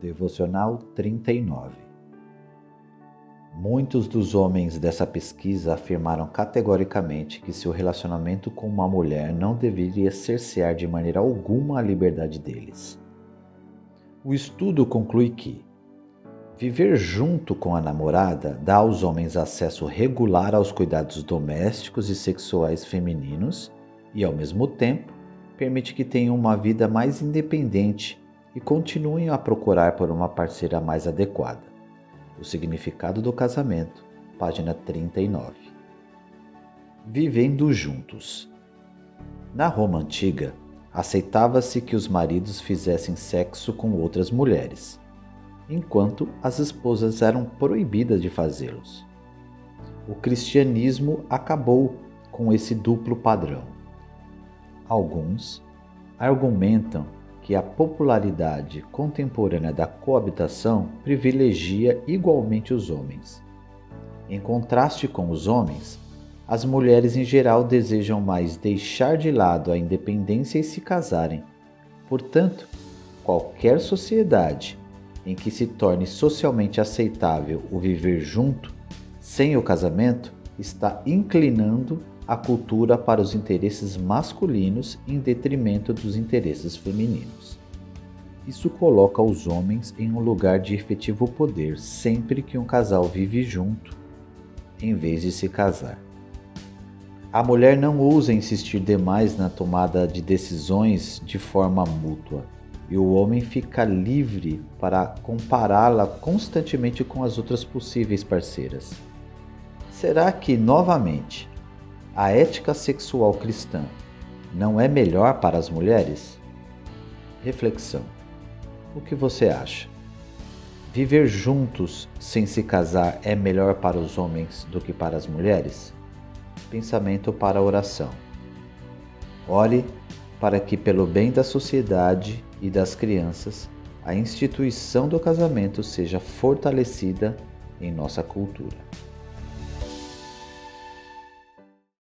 Devocional 39 Muitos dos homens dessa pesquisa afirmaram categoricamente que seu relacionamento com uma mulher não deveria cercear de maneira alguma a liberdade deles. O estudo conclui que viver junto com a namorada dá aos homens acesso regular aos cuidados domésticos e sexuais femininos e, ao mesmo tempo, permite que tenham uma vida mais independente e continuem a procurar por uma parceira mais adequada. O significado do casamento, página 39. Vivendo juntos. Na Roma antiga, aceitava-se que os maridos fizessem sexo com outras mulheres, enquanto as esposas eram proibidas de fazê-los. O cristianismo acabou com esse duplo padrão. Alguns argumentam que a popularidade contemporânea da coabitação privilegia igualmente os homens. Em contraste com os homens, as mulheres em geral desejam mais deixar de lado a independência e se casarem. Portanto, qualquer sociedade em que se torne socialmente aceitável o viver junto, sem o casamento, está inclinando a cultura para os interesses masculinos em detrimento dos interesses femininos. Isso coloca os homens em um lugar de efetivo poder sempre que um casal vive junto, em vez de se casar. A mulher não ousa insistir demais na tomada de decisões de forma mútua, e o homem fica livre para compará-la constantemente com as outras possíveis parceiras. Será que, novamente, a ética sexual cristã não é melhor para as mulheres? Reflexão: O que você acha? Viver juntos sem se casar é melhor para os homens do que para as mulheres? Pensamento para oração. Ore para que, pelo bem da sociedade e das crianças, a instituição do casamento seja fortalecida em nossa cultura.